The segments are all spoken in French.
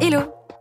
Hello.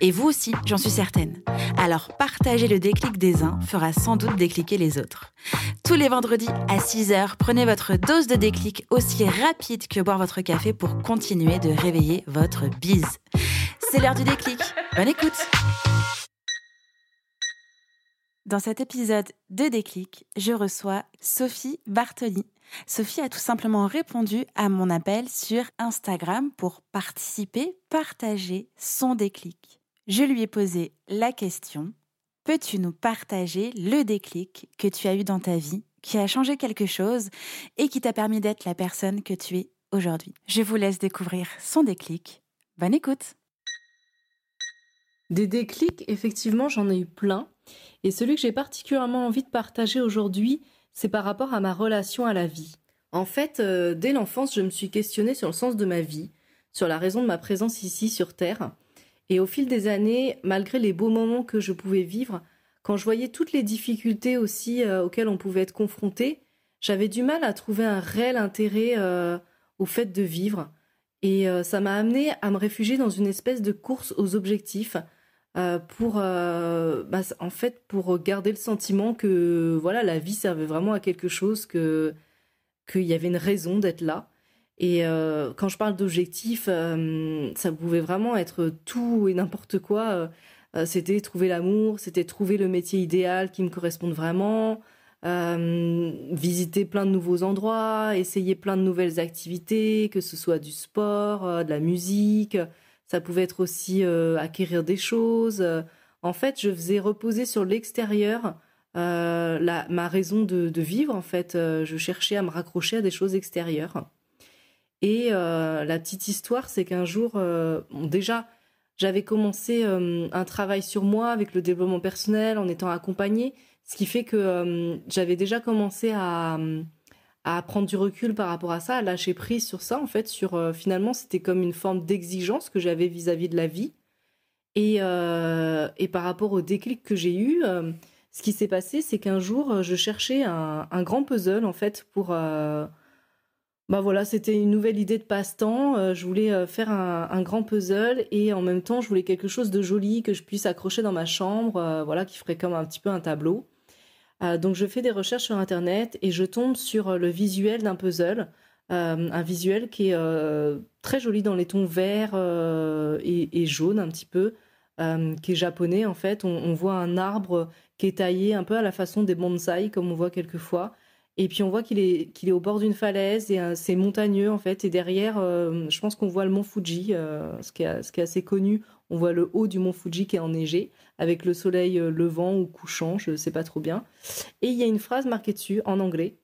Et vous aussi, j'en suis certaine. Alors partager le déclic des uns fera sans doute décliquer les autres. Tous les vendredis à 6h, prenez votre dose de déclic aussi rapide que boire votre café pour continuer de réveiller votre bise. C'est l'heure du déclic. Bonne écoute Dans cet épisode de déclic, je reçois Sophie Bartoli. Sophie a tout simplement répondu à mon appel sur Instagram pour participer, partager son déclic je lui ai posé la question Peux-tu nous partager le déclic que tu as eu dans ta vie, qui a changé quelque chose et qui t'a permis d'être la personne que tu es aujourd'hui? Je vous laisse découvrir son déclic. Bonne écoute Des déclics, effectivement, j'en ai eu plein. Et celui que j'ai particulièrement envie de partager aujourd'hui, c'est par rapport à ma relation à la vie. En fait, euh, dès l'enfance, je me suis questionnée sur le sens de ma vie, sur la raison de ma présence ici sur Terre. Et au fil des années, malgré les beaux moments que je pouvais vivre, quand je voyais toutes les difficultés aussi euh, auxquelles on pouvait être confronté, j'avais du mal à trouver un réel intérêt euh, au fait de vivre. Et euh, ça m'a amené à me réfugier dans une espèce de course aux objectifs pour, bah, en fait, pour garder le sentiment que voilà, la vie servait vraiment à quelque chose, que qu'il y avait une raison d'être là. Et euh, quand je parle d'objectifs, euh, ça pouvait vraiment être tout et n'importe quoi. Euh, c'était trouver l'amour, c'était trouver le métier idéal qui me corresponde vraiment, visiter plein de nouveaux endroits, essayer plein de nouvelles activités, que ce soit du sport, de la musique. Ça pouvait être aussi acquérir des choses. En fait, je faisais reposer sur l'extérieur ma raison de, de, vivre. En fait, je cherchais à me raccrocher à des choses extérieures. Et euh, la petite histoire, c'est qu'un jour, euh, déjà, j'avais commencé euh, un travail sur moi avec le développement personnel en étant accompagnée, ce qui fait que j'avais déjà commencé à, à prendre du recul par rapport à ça, à lâcher prise sur ça, en fait, sur finalement, c'était comme une forme d'exigence que j'avais vis-à-vis de la vie. Et, et par rapport au déclic que j'ai eu, ce qui s'est passé, c'est qu'un jour, je cherchais un, un, grand puzzle, en fait, pour bah voilà, c'était une nouvelle idée de passe-temps. Euh, je voulais euh, faire un, grand puzzle et en même temps, je voulais quelque chose de joli que je puisse accrocher dans ma chambre, euh, voilà, qui ferait comme un petit peu un tableau. donc je fais des recherches sur internet et je tombe sur le visuel d'un puzzle, un visuel qui est très joli dans les tons verts et, et jaune un petit peu, qui est japonais en fait. On, on, voit un arbre qui est taillé un peu à la façon des bonsaïs comme on voit quelquefois. Et puis on voit qu'il est, qu'il est au bord d'une falaise et euh, c'est montagneux en fait. Et derrière, euh, je pense qu'on voit le mont Fuji, euh, ce, qui est, ce qui est assez connu. On voit le haut du mont Fuji qui est enneigé avec le soleil levant ou couchant, je ne sais pas trop bien. Et il y a une phrase marquée dessus en anglais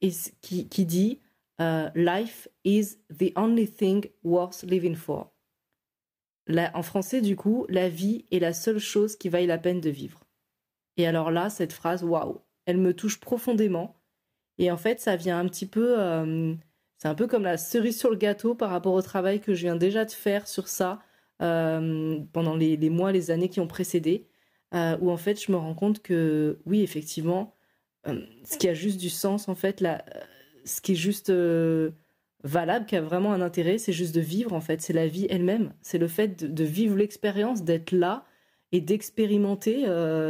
qui, qui dit Life is the only thing worth living for. en français, du coup, la vie est la seule chose qui vaille la peine de vivre. Et alors là, cette phrase, waouh, elle me touche profondément et en fait, ça vient un petit peu. Euh, c'est un peu comme la cerise sur le gâteau par rapport au travail que je viens déjà de faire sur ça euh, pendant les, mois, les années qui ont précédé, euh, où en fait, je me rends compte que oui, effectivement, ce qui a juste du sens, en fait, là, ce qui est juste valable, qui a vraiment un intérêt, c'est juste de vivre, en fait. C'est la vie elle-même. C'est le fait de vivre l'expérience, d'être là et d'expérimenter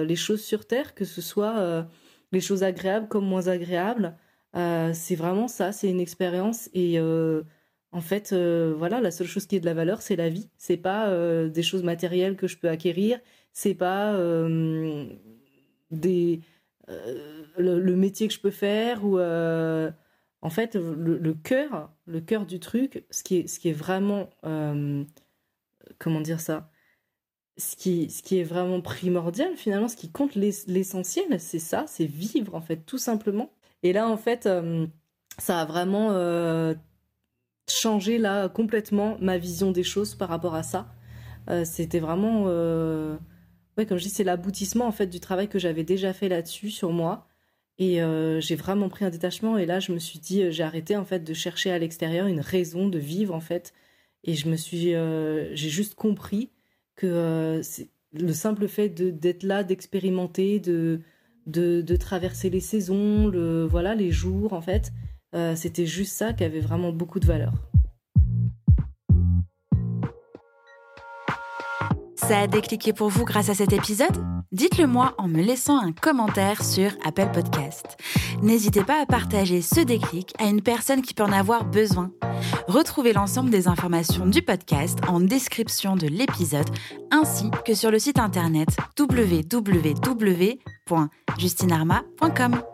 les choses sur Terre, que ce soit les choses agréables comme moins agréables. Euh, c'est vraiment ça, c'est une expérience et euh, en fait, euh, voilà, la seule chose qui est de la valeur, c'est la vie. C'est pas des choses matérielles que je peux acquérir, c'est pas des le, métier que je peux faire ou en fait le, cœur, le cœur du truc, ce qui est vraiment comment dire ça, ce qui, ce qui est vraiment primordial, finalement, ce qui compte l'essentiel, c'est ça, c'est vivre, en fait, tout simplement. Et là, en fait, euh, ça a vraiment euh, changé, là, complètement ma vision des choses par rapport à ça. Euh, c'était vraiment... ouais, comme je dis, c'est l'aboutissement, en fait, du travail que j'avais déjà fait là-dessus, sur moi. Et j'ai vraiment pris un détachement. Et là, je me suis dit, j'ai arrêté, en fait, de chercher à l'extérieur une raison de vivre, en fait. Et je me suis... j'ai juste compris que euh, le simple fait d'être là, d'expérimenter, de, de, traverser les saisons, le, voilà, les jours, en fait, euh, c'était juste ça qui avait vraiment beaucoup de valeur. Ça a décliqué pour vous grâce à cet épisode? Dites-le moi en me laissant un commentaire sur Apple Podcast. N'hésitez pas à partager ce déclic à une personne qui peut en avoir besoin. Retrouvez l'ensemble des informations du podcast en description de l'épisode ainsi que sur le site internet www.justinarma.com.